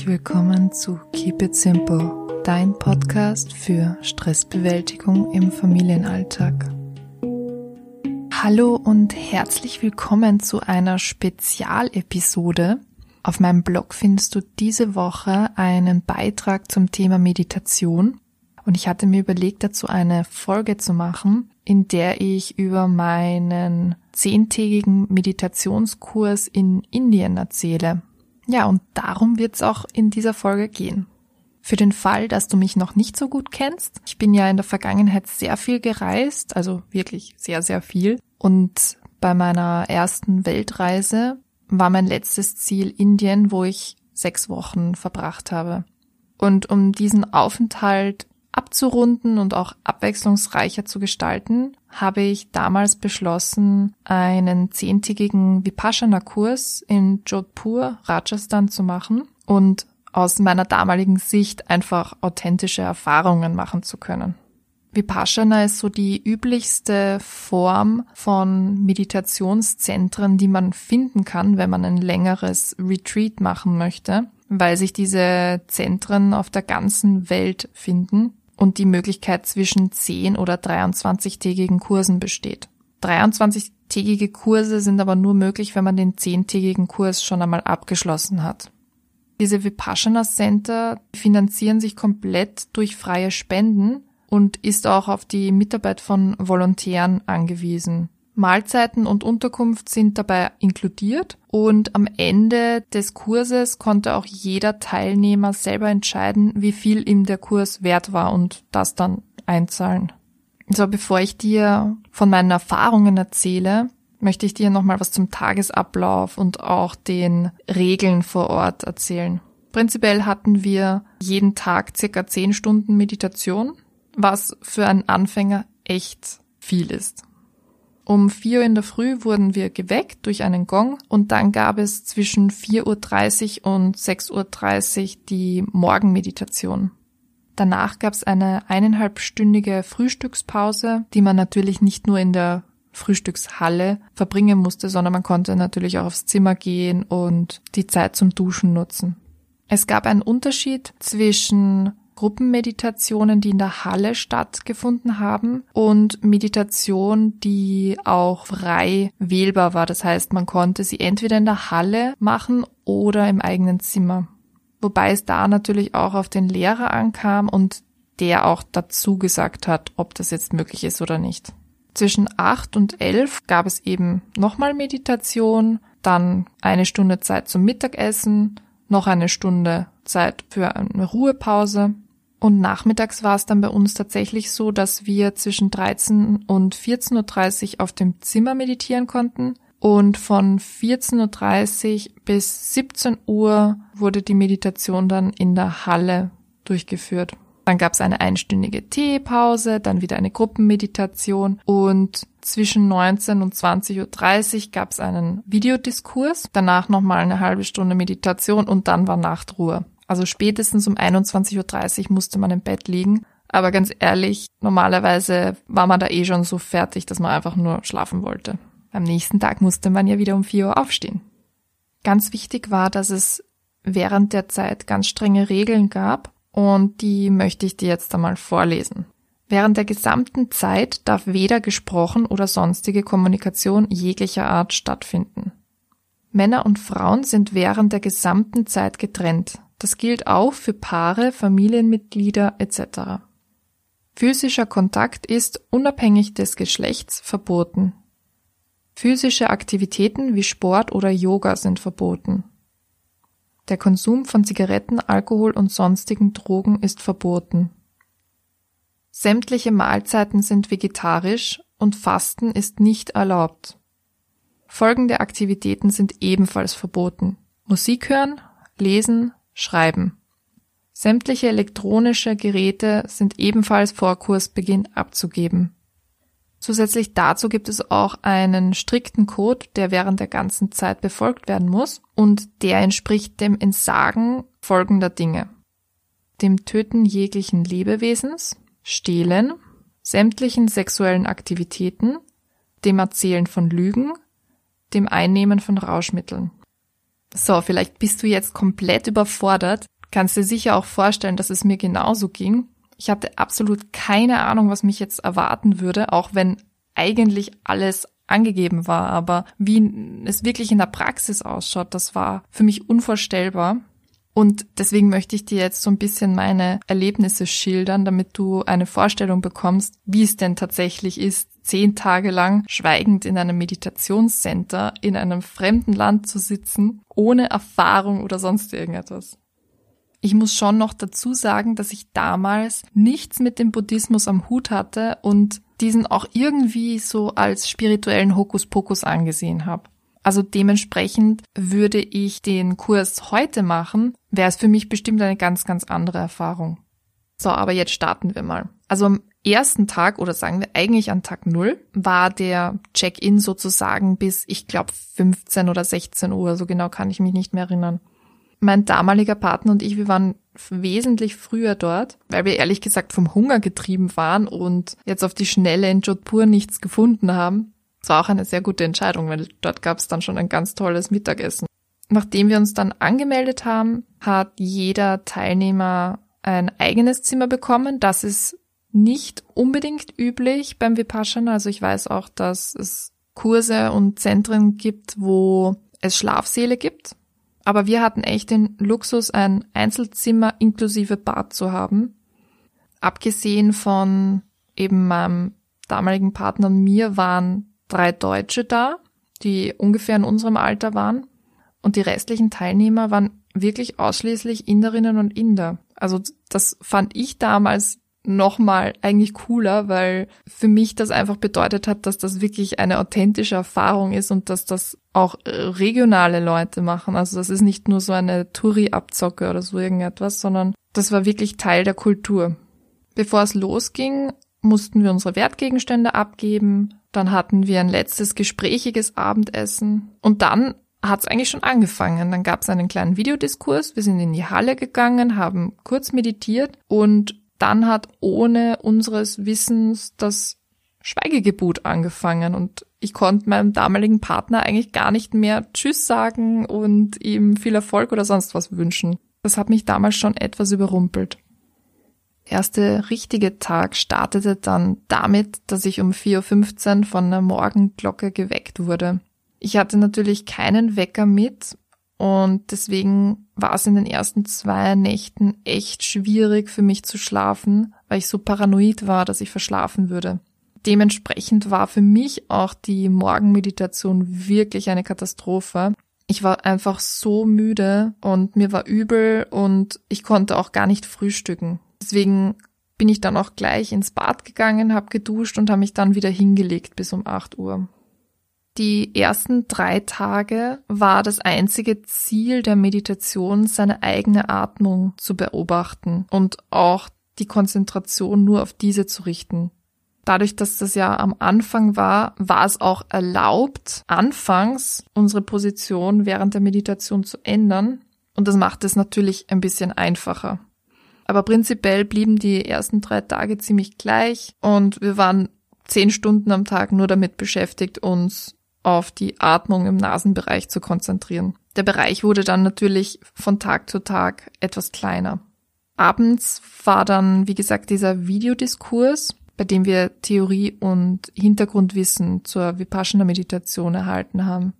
herzlich willkommen zu Keep It Simple, dein Podcast für Stressbewältigung im Familienalltag. Hallo und herzlich willkommen zu einer Spezialepisode. Auf meinem Blog findest du diese Woche einen Beitrag zum Thema Meditation und ich hatte mir überlegt, dazu eine Folge zu machen, in der ich über meinen zehntägigen Meditationskurs in Indien erzähle. Ja, und darum wird es auch in dieser Folge gehen. Für den Fall, dass du mich noch nicht so gut kennst, ich bin ja in der Vergangenheit sehr viel gereist, also wirklich sehr, sehr viel. Und bei meiner ersten Weltreise war mein letztes Ziel Indien, wo ich sechs Wochen verbracht habe. Und um diesen Aufenthalt abzurunden und auch abwechslungsreicher zu gestalten, habe ich damals beschlossen, einen zehntägigen Vipassana-Kurs in Jodhpur, Rajasthan zu machen und aus meiner damaligen Sicht einfach authentische Erfahrungen machen zu können. Vipassana ist so die üblichste Form von Meditationszentren, die man finden kann, wenn man ein längeres Retreat machen möchte, weil sich diese Zentren auf der ganzen Welt finden und die Möglichkeit zwischen 10 oder 23-tägigen Kursen besteht. 23-tägige Kurse sind aber nur möglich, wenn man den 10-tägigen Kurs schon einmal abgeschlossen hat. Diese Vipassana Center finanzieren sich komplett durch freie Spenden und ist auch auf die Mitarbeit von Volontären angewiesen. Mahlzeiten und Unterkunft sind dabei inkludiert und am Ende des Kurses konnte auch jeder Teilnehmer selber entscheiden, wie viel ihm der Kurs wert war und das dann einzahlen. So, bevor ich dir von meinen Erfahrungen erzähle, möchte ich dir nochmal was zum Tagesablauf und auch den Regeln vor Ort erzählen. Prinzipiell hatten wir jeden Tag circa zehn Stunden Meditation, was für einen Anfänger echt viel ist. Um vier Uhr in der Früh wurden wir geweckt durch einen Gong und dann gab es zwischen 4.30 Uhr und 6.30 Uhr die Morgenmeditation. Danach gab es eine eineinhalbstündige Frühstückspause, die man natürlich nicht nur in der Frühstückshalle verbringen musste, sondern man konnte natürlich auch aufs Zimmer gehen und die Zeit zum Duschen nutzen. Es gab einen Unterschied zwischen Gruppenmeditationen, die in der Halle stattgefunden haben und Meditation, die auch frei wählbar war. Das heißt, man konnte sie entweder in der Halle machen oder im eigenen Zimmer. Wobei es da natürlich auch auf den Lehrer ankam und der auch dazu gesagt hat, ob das jetzt möglich ist oder nicht. Zwischen acht und elf gab es eben nochmal Meditation, dann eine Stunde Zeit zum Mittagessen, noch eine Stunde Zeit für eine Ruhepause und nachmittags war es dann bei uns tatsächlich so, dass wir zwischen 13 und 14.30 Uhr auf dem Zimmer meditieren konnten. Und von 14.30 Uhr bis 17 Uhr wurde die Meditation dann in der Halle durchgeführt. Dann gab es eine einstündige Teepause, dann wieder eine Gruppenmeditation und zwischen 19 und 20.30 Uhr gab es einen Videodiskurs, danach nochmal eine halbe Stunde Meditation und dann war Nachtruhe. Also spätestens um 21.30 Uhr musste man im Bett liegen. Aber ganz ehrlich, normalerweise war man da eh schon so fertig, dass man einfach nur schlafen wollte. Am nächsten Tag musste man ja wieder um 4 Uhr aufstehen. Ganz wichtig war, dass es während der Zeit ganz strenge Regeln gab und die möchte ich dir jetzt einmal vorlesen. Während der gesamten Zeit darf weder gesprochen oder sonstige Kommunikation jeglicher Art stattfinden. Männer und Frauen sind während der gesamten Zeit getrennt. Das gilt auch für Paare, Familienmitglieder etc. Physischer Kontakt ist unabhängig des Geschlechts verboten. Physische Aktivitäten wie Sport oder Yoga sind verboten. Der Konsum von Zigaretten, Alkohol und sonstigen Drogen ist verboten. Sämtliche Mahlzeiten sind vegetarisch und Fasten ist nicht erlaubt. Folgende Aktivitäten sind ebenfalls verboten. Musik hören, lesen, Schreiben. Sämtliche elektronische Geräte sind ebenfalls vor Kursbeginn abzugeben. Zusätzlich dazu gibt es auch einen strikten Code, der während der ganzen Zeit befolgt werden muss und der entspricht dem Entsagen folgender Dinge. Dem Töten jeglichen Lebewesens, Stehlen, sämtlichen sexuellen Aktivitäten, dem Erzählen von Lügen, dem Einnehmen von Rauschmitteln. So, vielleicht bist du jetzt komplett überfordert. Kannst dir sicher auch vorstellen, dass es mir genauso ging. Ich hatte absolut keine Ahnung, was mich jetzt erwarten würde, auch wenn eigentlich alles angegeben war. Aber wie es wirklich in der Praxis ausschaut, das war für mich unvorstellbar. Und deswegen möchte ich dir jetzt so ein bisschen meine Erlebnisse schildern, damit du eine Vorstellung bekommst, wie es denn tatsächlich ist, zehn Tage lang schweigend in einem Meditationscenter in einem fremden Land zu sitzen, ohne Erfahrung oder sonst irgendetwas. Ich muss schon noch dazu sagen, dass ich damals nichts mit dem Buddhismus am Hut hatte und diesen auch irgendwie so als spirituellen Hokuspokus angesehen habe. Also dementsprechend würde ich den Kurs heute machen, wäre es für mich bestimmt eine ganz, ganz andere Erfahrung. So, aber jetzt starten wir mal. Also am ersten Tag oder sagen wir eigentlich an Tag null war der Check-in sozusagen bis, ich glaube, 15 oder 16 Uhr. So genau kann ich mich nicht mehr erinnern mein damaliger Partner und ich, wir waren wesentlich früher dort, weil wir ehrlich gesagt vom Hunger getrieben waren und jetzt auf die Schnelle in Jodhpur nichts gefunden haben. Es war auch eine sehr gute Entscheidung, weil dort gab es dann schon ein ganz tolles Mittagessen. Nachdem wir uns dann angemeldet haben, hat jeder Teilnehmer ein eigenes Zimmer bekommen. Das ist nicht unbedingt üblich beim Vipassana. Also ich weiß auch, dass es Kurse und Zentren gibt, wo es Schlafsäle gibt. Aber wir hatten echt den Luxus, ein Einzelzimmer inklusive Bad zu haben. Abgesehen von eben meinem damaligen Partner und mir waren drei Deutsche da, die ungefähr in unserem Alter waren. Und die restlichen Teilnehmer waren wirklich ausschließlich Inderinnen und Inder. Also das fand ich damals nochmal eigentlich cooler, weil für mich das einfach bedeutet hat, dass das wirklich eine authentische Erfahrung ist und dass das auch regionale Leute machen. Also das ist nicht nur so eine Touri-Abzocke oder so irgendetwas, sondern das war wirklich Teil der Kultur. Bevor es losging, mussten wir unsere Wertgegenstände abgeben, dann hatten wir ein letztes gesprächiges Abendessen und dann hat es eigentlich schon angefangen. Dann gab es einen kleinen Videodiskurs, wir sind in die Halle gegangen, haben kurz meditiert und dann hat ohne unseres Wissens das Schweigegebot angefangen und ich konnte meinem damaligen Partner eigentlich gar nicht mehr Tschüss sagen und ihm viel Erfolg oder sonst was wünschen. Das hat mich damals schon etwas überrumpelt. Der erste richtige Tag startete dann damit, dass ich um 4.15 Uhr von einer Morgenglocke geweckt wurde. Ich hatte natürlich keinen Wecker mit und deswegen war es in den ersten zwei Nächten echt schwierig für mich zu schlafen, weil ich so paranoid war, dass ich verschlafen würde. Dementsprechend war für mich auch die Morgenmeditation wirklich eine Katastrophe. Ich war einfach so müde und mir war übel und ich konnte auch gar nicht frühstücken. Deswegen bin ich dann auch gleich ins Bad gegangen, habe geduscht und habe mich dann wieder hingelegt bis um 8 Uhr. Die ersten drei Tage war das einzige Ziel der Meditation, seine eigene Atmung zu beobachten und auch die Konzentration nur auf diese zu richten. Dadurch, dass das ja am Anfang war, war es auch erlaubt, anfangs unsere Position während der Meditation zu ändern. Und das macht es natürlich ein bisschen einfacher. Aber prinzipiell blieben die ersten drei Tage ziemlich gleich und wir waren zehn Stunden am Tag nur damit beschäftigt, uns auf die Atmung im Nasenbereich zu konzentrieren. Der Bereich wurde dann natürlich von Tag zu Tag etwas kleiner. Abends war dann, wie gesagt, dieser Videodiskurs, bei dem wir Theorie und Hintergrundwissen zur Vipassana-Meditation erhalten haben.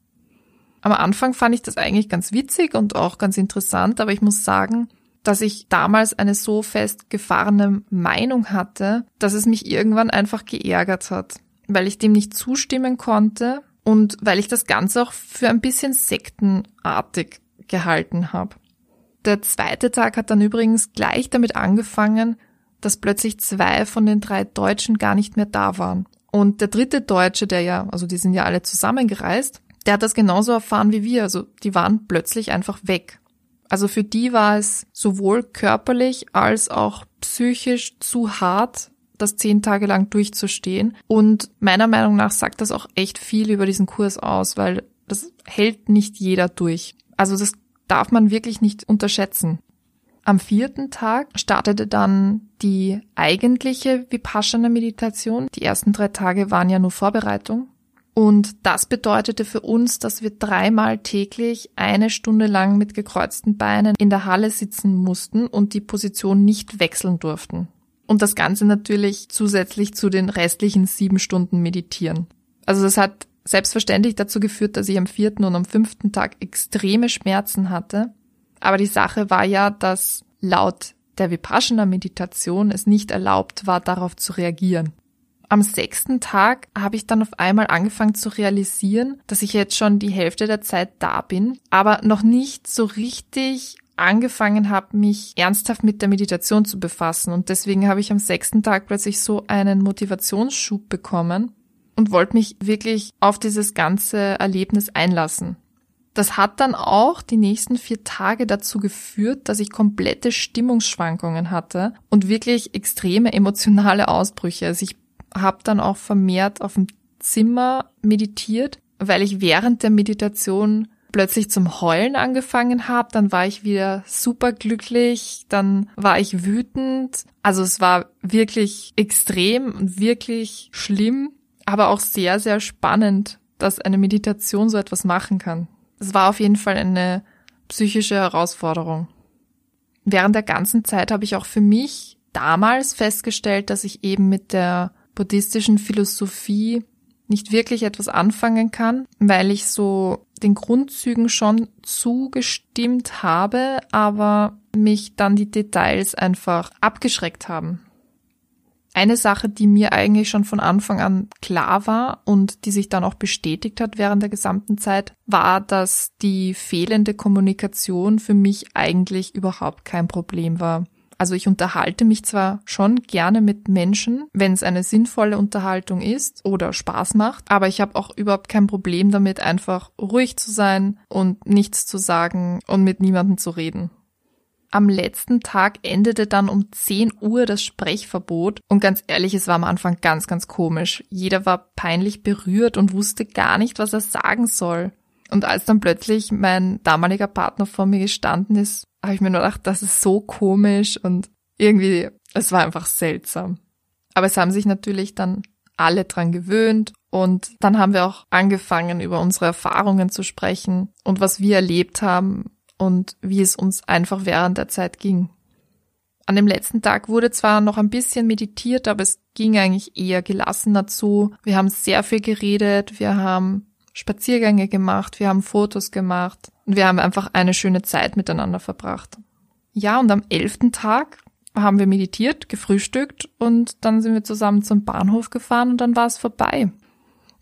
Am Anfang fand ich das eigentlich ganz witzig und auch ganz interessant, aber ich muss sagen, dass ich damals eine so festgefahrene Meinung hatte, dass es mich irgendwann einfach geärgert hat, weil ich dem nicht zustimmen konnte und weil ich das Ganze auch für ein bisschen sektenartig gehalten habe. Der zweite Tag hat dann übrigens gleich damit angefangen, dass plötzlich zwei von den drei Deutschen gar nicht mehr da waren. Und der dritte Deutsche, der ja, also die sind ja alle zusammengereist, der hat das genauso erfahren wie wir. Also die waren plötzlich einfach weg. Also für die war es sowohl körperlich als auch psychisch zu hart, das zehn Tage lang durchzustehen. Und meiner Meinung nach sagt das auch echt viel über diesen Kurs aus, weil das hält nicht jeder durch. Also das darf man wirklich nicht unterschätzen. Am vierten Tag startete dann die eigentliche Vipassana-Meditation. Die ersten drei Tage waren ja nur Vorbereitung. Und das bedeutete für uns, dass wir dreimal täglich eine Stunde lang mit gekreuzten Beinen in der Halle sitzen mussten und die Position nicht wechseln durften. Und das Ganze natürlich zusätzlich zu den restlichen sieben Stunden meditieren. Also das hat selbstverständlich dazu geführt, dass ich am vierten und am fünften Tag extreme Schmerzen hatte. Aber die Sache war ja, dass laut der Vipassana-Meditation es nicht erlaubt war, darauf zu reagieren. Am sechsten Tag habe ich dann auf einmal angefangen zu realisieren, dass ich jetzt schon die Hälfte der Zeit da bin, aber noch nicht so richtig angefangen habe, mich ernsthaft mit der Meditation zu befassen. Und deswegen habe ich am sechsten Tag plötzlich so einen Motivationsschub bekommen und wollte mich wirklich auf dieses ganze Erlebnis einlassen. Das hat dann auch die nächsten vier Tage dazu geführt, dass ich komplette Stimmungsschwankungen hatte und wirklich extreme emotionale Ausbrüche. Also ich habe dann auch vermehrt auf dem Zimmer meditiert, weil ich während der Meditation plötzlich zum Heulen angefangen habe, dann war ich wieder super glücklich, dann war ich wütend. Also es war wirklich extrem und wirklich schlimm, aber auch sehr, sehr spannend, dass eine Meditation so etwas machen kann. Es war auf jeden Fall eine psychische Herausforderung. Während der ganzen Zeit habe ich auch für mich damals festgestellt, dass ich eben mit der buddhistischen Philosophie nicht wirklich etwas anfangen kann, weil ich so den Grundzügen schon zugestimmt habe, aber mich dann die Details einfach abgeschreckt haben. Eine Sache, die mir eigentlich schon von Anfang an klar war und die sich dann auch bestätigt hat während der gesamten Zeit, war, dass die fehlende Kommunikation für mich eigentlich überhaupt kein Problem war. Also ich unterhalte mich zwar schon gerne mit Menschen, wenn es eine sinnvolle Unterhaltung ist oder Spaß macht, aber ich habe auch überhaupt kein Problem damit, einfach ruhig zu sein und nichts zu sagen und mit niemandem zu reden. Am letzten Tag endete dann um 10 Uhr das Sprechverbot und ganz ehrlich, es war am Anfang ganz, ganz komisch. Jeder war peinlich berührt und wusste gar nicht, was er sagen soll. Und als dann plötzlich mein damaliger Partner vor mir gestanden ist, habe ich mir nur gedacht, das ist so komisch und irgendwie, es war einfach seltsam. Aber es haben sich natürlich dann alle dran gewöhnt und dann haben wir auch angefangen, über unsere Erfahrungen zu sprechen und was wir erlebt haben und wie es uns einfach während der Zeit ging. An dem letzten Tag wurde zwar noch ein bisschen meditiert, aber es ging eigentlich eher gelassener zu. Wir haben sehr viel geredet, wir haben Spaziergänge gemacht, wir haben Fotos gemacht wir haben einfach eine schöne Zeit miteinander verbracht. Ja, und am elften Tag haben wir meditiert, gefrühstückt und dann sind wir zusammen zum Bahnhof gefahren und dann war es vorbei.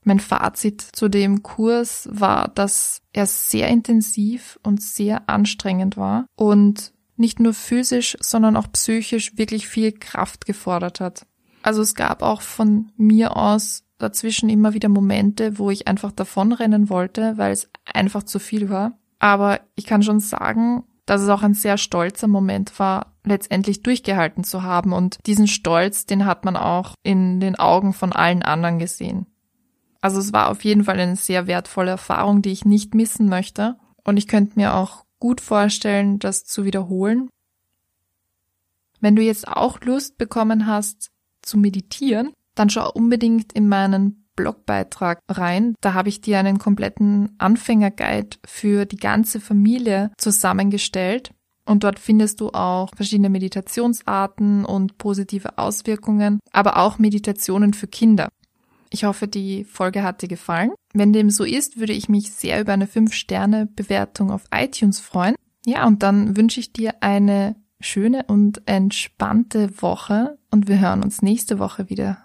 Mein Fazit zu dem Kurs war, dass er sehr intensiv und sehr anstrengend war und nicht nur physisch, sondern auch psychisch wirklich viel Kraft gefordert hat. Also es gab auch von mir aus dazwischen immer wieder Momente, wo ich einfach davonrennen wollte, weil es einfach zu viel war. Aber ich kann schon sagen, dass es auch ein sehr stolzer Moment war, letztendlich durchgehalten zu haben. Und diesen Stolz, den hat man auch in den Augen von allen anderen gesehen. Also es war auf jeden Fall eine sehr wertvolle Erfahrung, die ich nicht missen möchte. Und ich könnte mir auch gut vorstellen, das zu wiederholen. Wenn du jetzt auch Lust bekommen hast zu meditieren, dann schau unbedingt in meinen Blogbeitrag rein. Da habe ich dir einen kompletten Anfängerguide für die ganze Familie zusammengestellt. Und dort findest du auch verschiedene Meditationsarten und positive Auswirkungen, aber auch Meditationen für Kinder. Ich hoffe, die Folge hat dir gefallen. Wenn dem so ist, würde ich mich sehr über eine 5-Sterne-Bewertung auf iTunes freuen. Ja, und dann wünsche ich dir eine schöne und entspannte Woche und wir hören uns nächste Woche wieder.